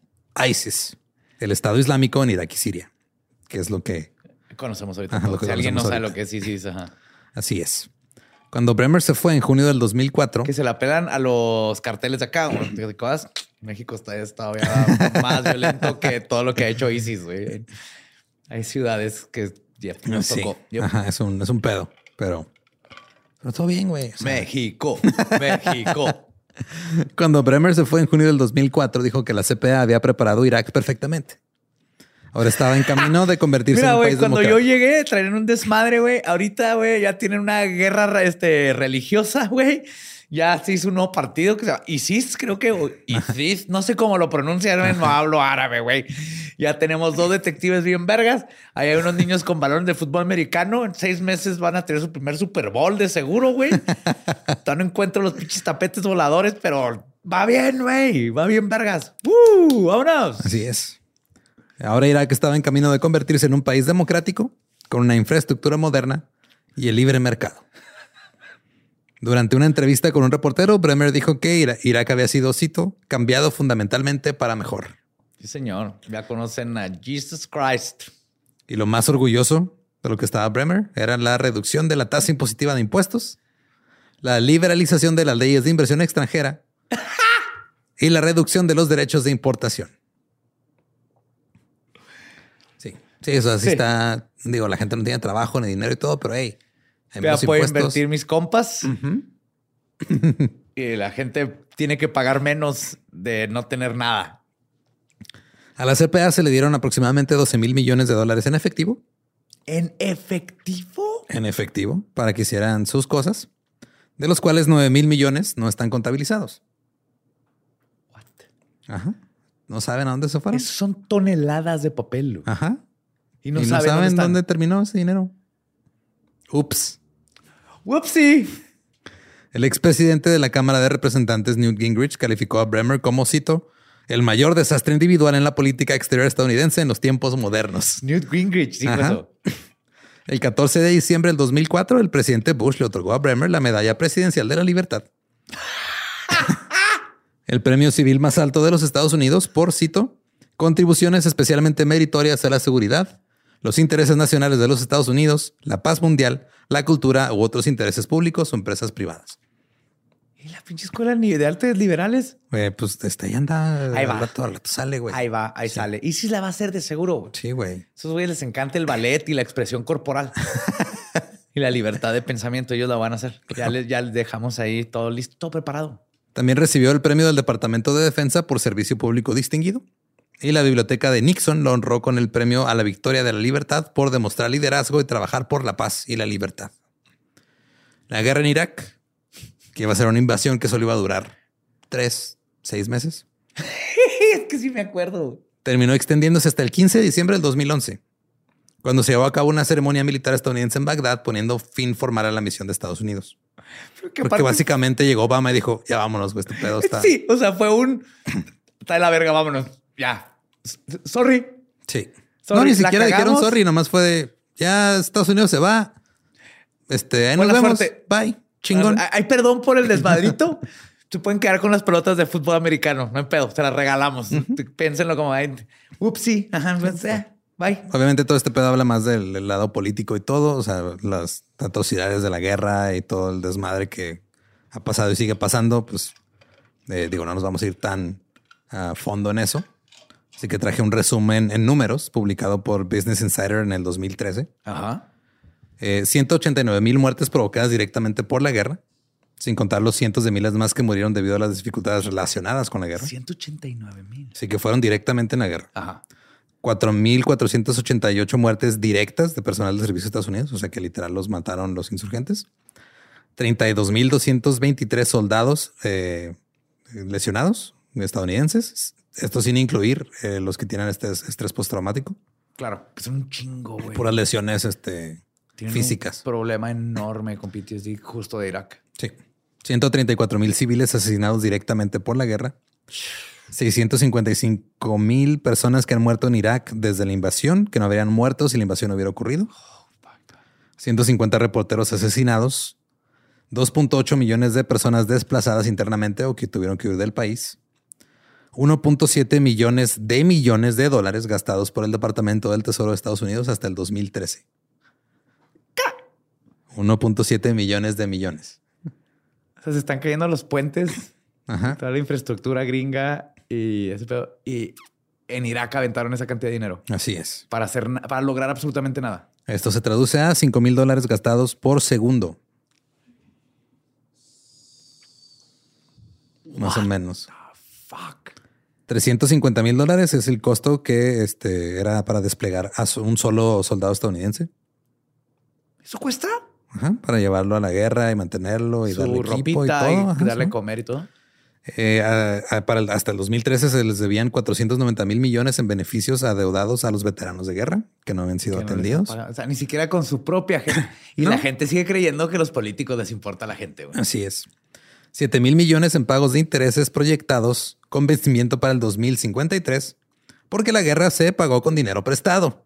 ISIS, el Estado Islámico en Irak y Siria, que es lo que Conocemos ahorita. Ajá, todo. lo que si alguien no sabe ahorita. lo que es ISIS, ajá. así es. Cuando Bremer se fue en junio del 2004, Que se la pelan a los carteles de acá. México está es todavía más violento que todo lo que ha hecho ISIS, güey. Hay ciudades que ya nos sí, tocó. Ajá, es un, es un pedo, pero, pero todo bien, güey. O sea, México, México. Cuando Bremer se fue en junio del 2004, dijo que la CPA había preparado Irak perfectamente. Ahora estaba en camino de convertirse Mira, en un güey, país cuando yo llegué, traían un desmadre, güey. Ahorita, güey, ya tienen una guerra este, religiosa, güey. Ya se hizo un nuevo partido que se llama ISIS, creo que. ISIS, no sé cómo lo pronuncian, no hablo árabe, güey. Ya tenemos dos detectives bien vergas. Ahí hay unos niños con balones de fútbol americano. En seis meses van a tener su primer Super Bowl de seguro, güey. Todavía no encuentro los pinches tapetes voladores, pero va bien, güey. Va bien, vergas. ¡Uh! ¡Vámonos! Así es. Ahora Irak estaba en camino de convertirse en un país democrático con una infraestructura moderna y el libre mercado. Durante una entrevista con un reportero, Bremer dijo que Ira- Irak había sido, cito, cambiado fundamentalmente para mejor. Sí, señor. Ya conocen a Jesus Christ. Y lo más orgulloso de lo que estaba Bremer era la reducción de la tasa impositiva de impuestos, la liberalización de las leyes de inversión extranjera y la reducción de los derechos de importación. Sí, sí, eso así Sí. está. Digo, la gente no tiene trabajo ni dinero y todo, pero hey, hay Ya puedo impuestos. invertir mis compas. y la gente tiene que pagar menos de no tener nada. A la CPA se le dieron aproximadamente 12 mil millones de dólares en efectivo, ¿En efectivo? en efectivo, para que hicieran sus cosas, de los cuales 9 mil millones no están contabilizados. Ajá. No saben a dónde se fueron. Esos son toneladas de papel. Ajá. Y no y no saben, saben dónde, terminó ese dinero. Ups. Whoopsie. El expresidente de la Cámara de Representantes, Newt Gingrich, calificó a Bremer como, cito, el mayor desastre individual en la política exterior estadounidense en los tiempos modernos. Newt Gingrich dijo Ajá. eso. El 14 de diciembre del 2004, el presidente Bush le otorgó a Bremer la Medalla Presidencial de la Libertad. el premio civil más alto de los Estados Unidos por, cito, contribuciones especialmente meritorias a la seguridad, los intereses nacionales de los Estados Unidos, la paz mundial, la cultura u otros intereses públicos o empresas privadas. ¿Y la pinche escuela ni de artes liberales? Güey, pues este ahí anda. Ahí va. Rato sale, güey. Ahí va, ahí sale. Y sí la va a hacer de seguro. güey. Sí, güey. Esos güeyes les encanta el ballet y la expresión corporal. y la libertad de pensamiento, ellos la van a hacer. Ya les, ya les dejamos ahí todo listo, todo preparado. También recibió el premio del Departamento de Defensa por Servicio Público Distinguido. Y la biblioteca de Nixon lo honró con el premio a la Victoria de la Libertad por demostrar liderazgo y trabajar por la paz y la libertad. La guerra en Irak, que iba a ser una invasión que solo iba a durar tres, seis meses, es que sí me acuerdo. terminó extendiéndose hasta el 15 de diciembre del 2011, cuando se llevó a cabo una ceremonia militar estadounidense en Bagdad poniendo fin formal a la misión de Estados Unidos. Porque básicamente llegó Obama y dijo, ya vámonos, este pedo está... Sí, o sea, fue un... Está de la verga, vámonos. Ya. Sorry. Sí. Sorry, no, ni siquiera dijeron sorry, nomás fue de ya Estados Unidos se va. Este, ahí nos vemos. suerte. Bye. Chingón. Ay, ay, perdón por el desmadrito. Se pueden quedar con las pelotas de fútbol americano. No hay pedo. Se las regalamos. Piénsenlo como... ay, Upsi. Ajá. pues, eh, bye. Obviamente todo este pedo habla más del, del lado político y todo, o sea, las atrocidades de la guerra y todo el desmadre que ha pasado y sigue pasando, pues eh, digo, no nos vamos a ir tan a fondo en eso. Así que traje un resumen en números publicado por Business Insider en el 2013. Ajá. Eh, 189 mil muertes provocadas directamente por la guerra, sin contar los cientos de miles más que murieron debido a las dificultades relacionadas con la guerra. 189 mil. Así que fueron directamente en la guerra. Ajá. 4.488 muertes directas de personal de servicio de Estados Unidos, o sea que literal los mataron los insurgentes. 32.223 soldados eh, lesionados estadounidenses. Esto sin incluir eh, los que tienen este estrés postraumático. Claro. Que son un chingo, güey. Puras lesiones este, Tienen físicas. Un problema enorme con PTSD justo de Irak. Sí. 134 mil civiles asesinados directamente por la guerra. 655 mil personas que han muerto en Irak desde la invasión, que no habrían muerto si la invasión no hubiera ocurrido. 150 reporteros asesinados. 2.8 millones de personas desplazadas internamente o que tuvieron que huir del país. 1.7 millones de millones de dólares gastados por el Departamento del Tesoro de Estados Unidos hasta el 2013. 1.7 millones de millones. O sea, se están cayendo los puentes, Ajá. toda la infraestructura gringa y ese pedo. Y en Irak aventaron esa cantidad de dinero Así es. para hacer, para lograr absolutamente nada. Esto se traduce a 5 mil dólares gastados por segundo. Más o menos. Fuck. 350 mil dólares es el costo que este, era para desplegar a un solo soldado estadounidense. ¿Eso cuesta? Ajá, para llevarlo a la guerra y mantenerlo y Su darle equipo y ropita todo. y, Ajá, darle sí. comer y todo. Eh, a- a- para el- hasta el 2013 se les debían 490 mil millones en beneficios adeudados a los veteranos de guerra que no habían sido no atendidos. O sea, ni siquiera con su propia gente. Y No. la gente sigue creyendo que los políticos les importa a la gente. güey. Así es. 7 mil millones en pagos de intereses proyectados con vencimiento para el 2053, porque la guerra se pagó con dinero prestado.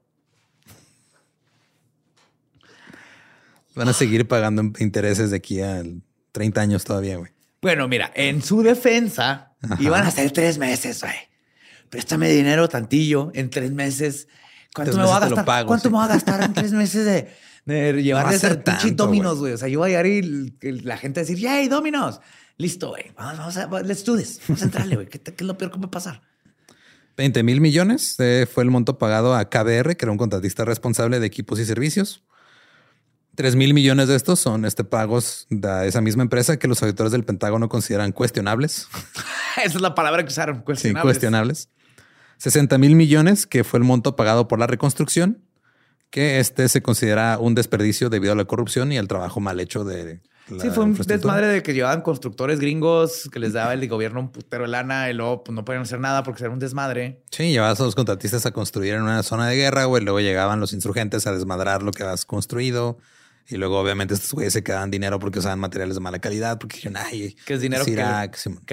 Van a seguir pagando intereses de aquí a 30 años todavía, güey. Bueno, mira, en su defensa Ajá. iban a ser tres meses, güey. Préstame dinero tantillo en tres meses. ¿Cuánto Tres me voy a gastar? pago, ¿Cuánto sí. me voy a gastar en tres meses de, de ser a pinche tanto, Dominos, güey. O sea, yo voy a llegar y la gente va a decir, ¡Yay, Dominos! Listo, güey. Vamos, vamos a, let's do this. Vamos a entrarle, güey. ¿Qué, te- qué es lo peor que puede pasar? 20 mil millones eh, fue el monto pagado a KBR, que era un contratista responsable de equipos y servicios, 3 mil millones de estos son este, pagos de esa misma empresa que los auditores del Pentágono consideran cuestionables. Esa es la palabra que usaron. Sí, Cuestionables. cuestionables. 60 mil millones, que fue el monto pagado por la reconstrucción, que este se considera un desperdicio debido a la corrupción y al trabajo mal hecho de la Sí, fue un desmadre de que llevaban constructores gringos que les daba el gobierno un putero de lana y luego pues, no podían hacer nada porque era un desmadre. Sí, llevabas a los contratistas a construir en una zona de guerra, güey. Luego llegaban los insurgentes a desmadrar lo que habías construido. Y luego, obviamente, estos güeyes se quedaban dinero porque usaban materiales de mala calidad, porque dijeron, ay, Que es dinero que,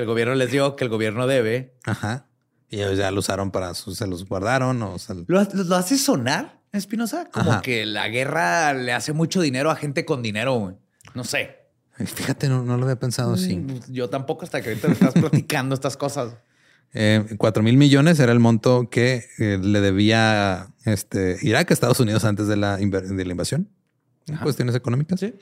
el gobierno les dio, que el gobierno debe. Ajá. Y ellos ya lo usaron para, se los guardaron o ¿Lo, lo hace sonar, Espinosa? Como Ajá. que la guerra le hace mucho dinero a gente con dinero. güey. No sé. Fíjate, no, no lo había pensado así. Mm, Yo tampoco hasta que ahorita me estás platicando estas cosas. Eh, Cuatro mil millones era el monto que eh, le debía este, Irak a Estados Unidos antes de la, de la invasión. En Cuestiones económicas. Sí.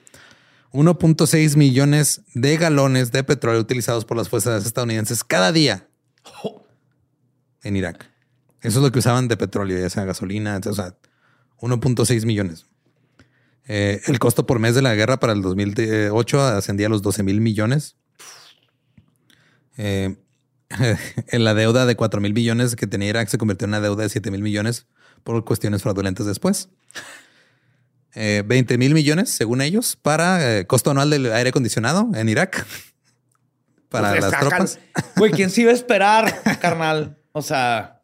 1.6 millones de galones de petróleo utilizados por las fuerzas estadounidenses cada día en Irak. Eso es lo que usaban de petróleo, ya sea gasolina, o sea, 1.6 millones. Eh, el costo por mes de la guerra para el 2008 ascendía a los 12 mil millones. Eh, en la deuda de 4 mil millones que tenía Irak se convirtió en una deuda de 7 mil millones por cuestiones fraudulentas después. Eh, 20 mil millones, según ellos, para eh, costo anual del aire acondicionado en Irak. Para Pues, las tropas. Güey, ¿quién se iba a esperar, carnal? O sea,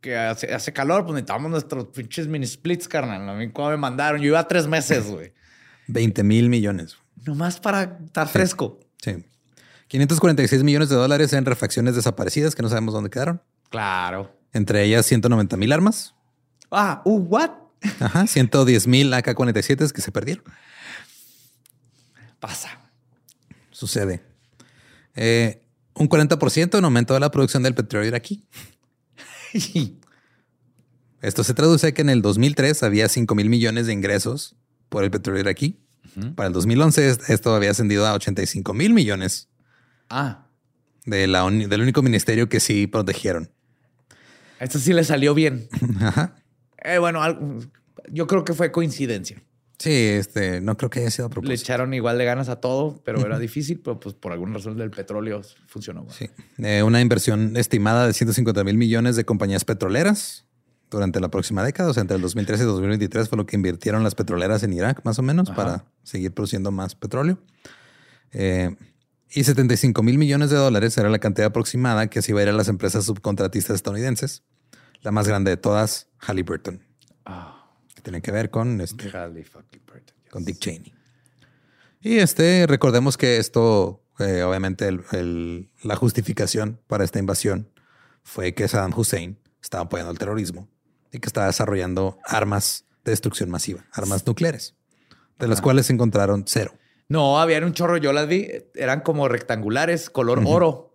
que hace, hace calor, pues necesitamos nuestros pinches mini splits, carnal. A mí cuando me mandaron, yo iba a tres meses, güey. 20 mil millones. Nomás para estar fresco. Sí. 546 millones de dólares en refacciones desaparecidas que no sabemos dónde quedaron. Claro. Entre ellas 190 mil armas. Ah, uh, what? Ajá. 110 mil AK-47 que se perdieron. Pasa. Sucede. Eh, un 40% en aumento de la producción del petróleo iraquí. Esto se traduce que en el 2003 había 5 mil millones de ingresos por el petróleo iraquí. Para el 2011 es- esto había ascendido a 85 mil millones ah, de la del único ministerio que sí protegieron. esto sí le salió bien. Ajá. Eh, bueno, yo creo que fue coincidencia. Sí, este, no creo que haya sido a Le echaron igual de ganas a todo, pero era difícil, pero pues por alguna razón del petróleo funcionó. Sí. Eh, una inversión estimada de 150 mil millones de compañías petroleras durante la próxima década, o sea, entre el 2013 y 2023 fue lo que invirtieron las petroleras en Irak, más o menos, Ajá. para seguir produciendo más petróleo. Eh, y 75 mil millones de dólares era la cantidad aproximada que se iba a ir a las empresas subcontratistas estadounidenses. La más grande de todas, Halliburton, Ah, que tiene que ver con, este, yes. con Dick Cheney. Y este, recordemos que esto, eh, obviamente, el- el- la justificación para esta invasión fue que Saddam Hussein estaba apoyando el terrorismo y que estaba desarrollando armas de destrucción masiva, armas nucleares, de las cuales se encontraron cero. No, habían un chorro, yo las vi, eran como rectangulares, color oro.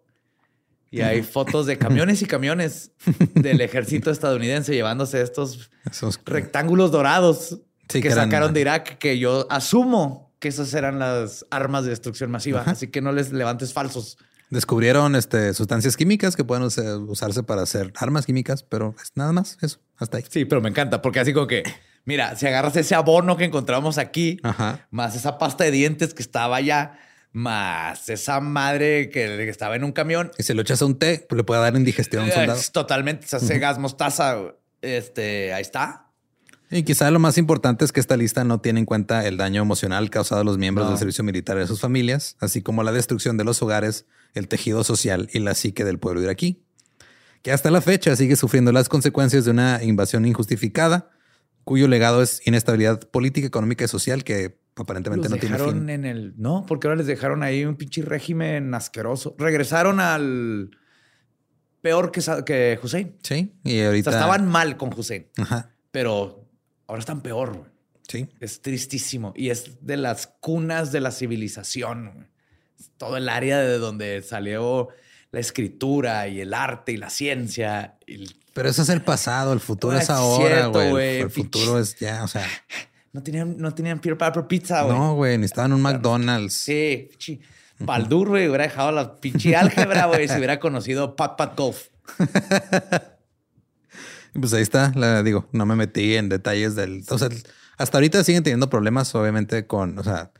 Y hay fotos de camiones y camiones del ejército estadounidense llevándose estos Esos- rectángulos dorados Sí, que, eran- sacaron de Irak, que yo asumo que esas eran las armas de destrucción masiva. Así que no les levantes falsos. Descubrieron este, sustancias químicas que pueden usarse para hacer armas químicas, pero es nada más eso, hasta ahí. Sí, pero me encanta porque así como que, mira, si agarras ese abono que encontramos aquí, Ajá. más esa pasta de dientes que estaba allá, más esa madre que, estaba en un camión, Y si lo echas a un té, pues le puede dar indigestión. Es totalmente, se hace gas mostaza. Este, ahí está. Y quizá lo más importante es que esta lista no tiene en cuenta el daño emocional causado a los miembros No. del servicio militar y a sus familias, así como la destrucción de los hogares, el tejido social y la psique del pueblo iraquí, que hasta la fecha sigue sufriendo las consecuencias de una invasión injustificada, cuyo legado es inestabilidad política, económica y social que aparentemente Los no tiene dejaron fin. en el. No, porque ahora les dejaron ahí un pinche régimen asqueroso. Regresaron al peor que, que Hussein. Sí, y O ahorita sea, estaban mal con Hussein, Ajá, pero ahora están peor. güey. sí. Es tristísimo y es de las cunas de la civilización. güey. Es todo el área de donde salió la escritura y el arte y la ciencia. y el- Pero eso es el pasado, el futuro Ah, es es ahora, cierto, güey. El- El, futuro es ya, o sea, No tenían, no tenían peer paper pizza, güey. no, güey, necesitaban un McDonald's. Sí, pinche Baldur, güey, hubiera dejado la pinche álgebra, güey, si hubiera conocido Pat Pat Golf. Pues ahí está, la digo, no me metí en detalles del. O sea, Hasta ahorita siguen teniendo problemas, obviamente, con, o sea,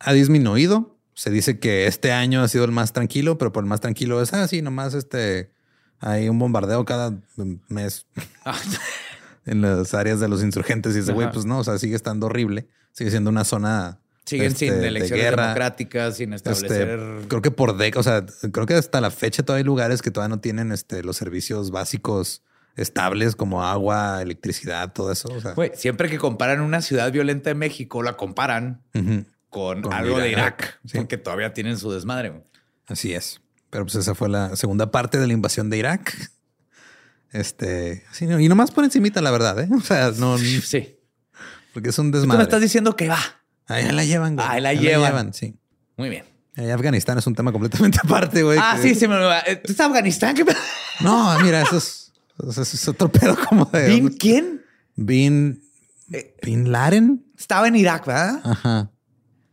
ha disminuido. Se dice que este año ha sido el más tranquilo, pero por el más tranquilo es así, nomás este, hay un bombardeo cada mes en las áreas de los insurgentes y ese güey, pues no, o sea, sigue estando horrible. Sigue siendo una zona Siguen este, sin de elecciones guerra. democráticas, sin Este, establecer. creo que por décadas, o sea, creo que hasta la fecha todavía hay lugares que todavía no tienen este, los servicios básicos estables como agua, electricidad, todo eso. O sea, Güey, siempre que comparan una ciudad violenta de México, la comparan con, Con algo de Irak, sí. porque todavía tienen su desmadre. así es. Pero pues esa fue la segunda parte de la invasión de Irak. Este, sí, no, y nomás por encimita, la verdad, ¿eh? O sea, no, Sí. porque es un Tú me desmadre. estás diciendo que va. Ahí la llevan, güey. Ahí la llevan. sí. Muy bien. Ahí Afganistán es un tema completamente aparte, güey. Ah, que- sí, sí. Me, ¿Tú estás en Afganistán? ¿Qué? No, mira, eso es, eso es- es otro pedo como de... ¿Bin quién? Bin... Eh, Bin Laden. Estaba en Irak, ¿verdad? Ajá.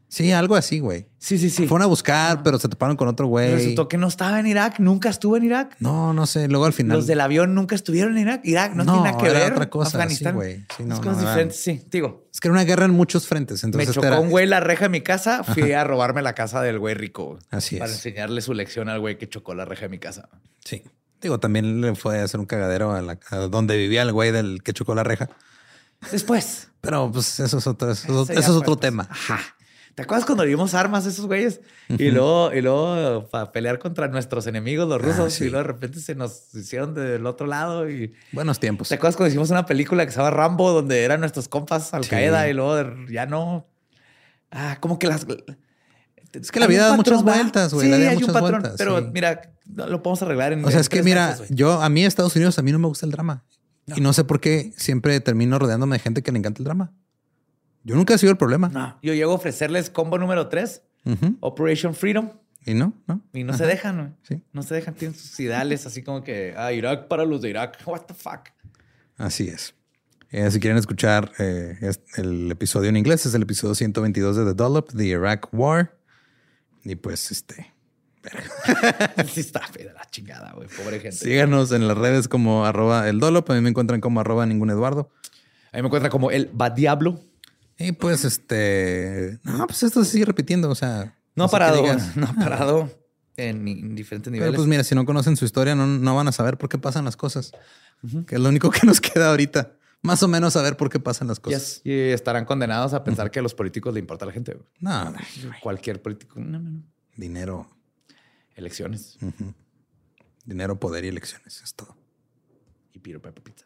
Sí, algo así, güey. Sí, sí, sí. Fueron a buscar, pero se toparon con otro güey. Resultó que no estaba en Irak, nunca estuvo en Irak. No, no sé. Luego al final. Los del avión nunca estuvieron en Irak. Irak no, No, tiene nada que era ver. otra cosa, Afganistán. sí, güey. Sí, no, Es no, cosas era- diferentes, sí. Digo, Es que era una guerra en muchos frentes. me Entonces chocó era- un güey la reja de mi casa. Fui a robarme la casa del güey rico. Así Para es. enseñarle su lección al güey que chocó la reja de mi casa. Sí. Digo, también le fue a hacer un cagadero a, la, a donde vivía el güey del que chocó la reja. Después. Pero pues eso es otro, eso, eso es otro pues. tema. Ajá. ¿Te acuerdas cuando vimos armas esos güeyes? Y luego, y luego para pelear contra nuestros enemigos, los rusos, Ah, sí. y luego de repente se nos hicieron del otro lado. Y Buenos tiempos. ¿te acuerdas cuando hicimos una película que se llama Rambo, donde eran nuestros compas Al Qaeda Sí. y luego ya no? Ah, como que las. Es que la vida da muchas vueltas, güey, Sí, la vida hay un patrón, vueltas, pero sí. mira, lo podemos arreglar en. O sea, en es que mira, meses, yo a mí Estados Unidos a mí no me gusta el drama. Y no sé por qué siempre termino rodeándome de gente que le encanta el drama. Yo nunca he sido el problema. No, yo llego a ofrecerles combo número 3, Ujú. Operation Freedom. Y no, no. Y no se dejan, güey. Sí. No se dejan, tienen sus ideales así como que, ah, Irak para los de Irak. What the fuck. Así es. Eh, si quieren escuchar eh, es- el episodio en inglés, es el episodio 122 de The Dollop, The Iraq War. Y pues, este, sí está fea la chingada, güey. Pobre gente. síganos en las redes como arroba el Dollop. A mí me encuentran como arroba ningún Eduardo. A mí me encuentra como el Bad Diablo. Y pues, este, no, pues esto se sigue repitiendo. O sea, No ha parado, no ha parado en, en diferentes Pero niveles. pues mira, si no conocen su historia, no, no van a saber por qué pasan las cosas. Que es lo único que nos queda ahorita. Más o menos saber por qué pasan las cosas. Yes. Y estarán condenados a pensar que a los políticos le importa a la gente. No, Cualquier político. No, no, no. dinero, Elecciones. dinero, poder y elecciones. Es todo. Y Piro Pepe Pizza.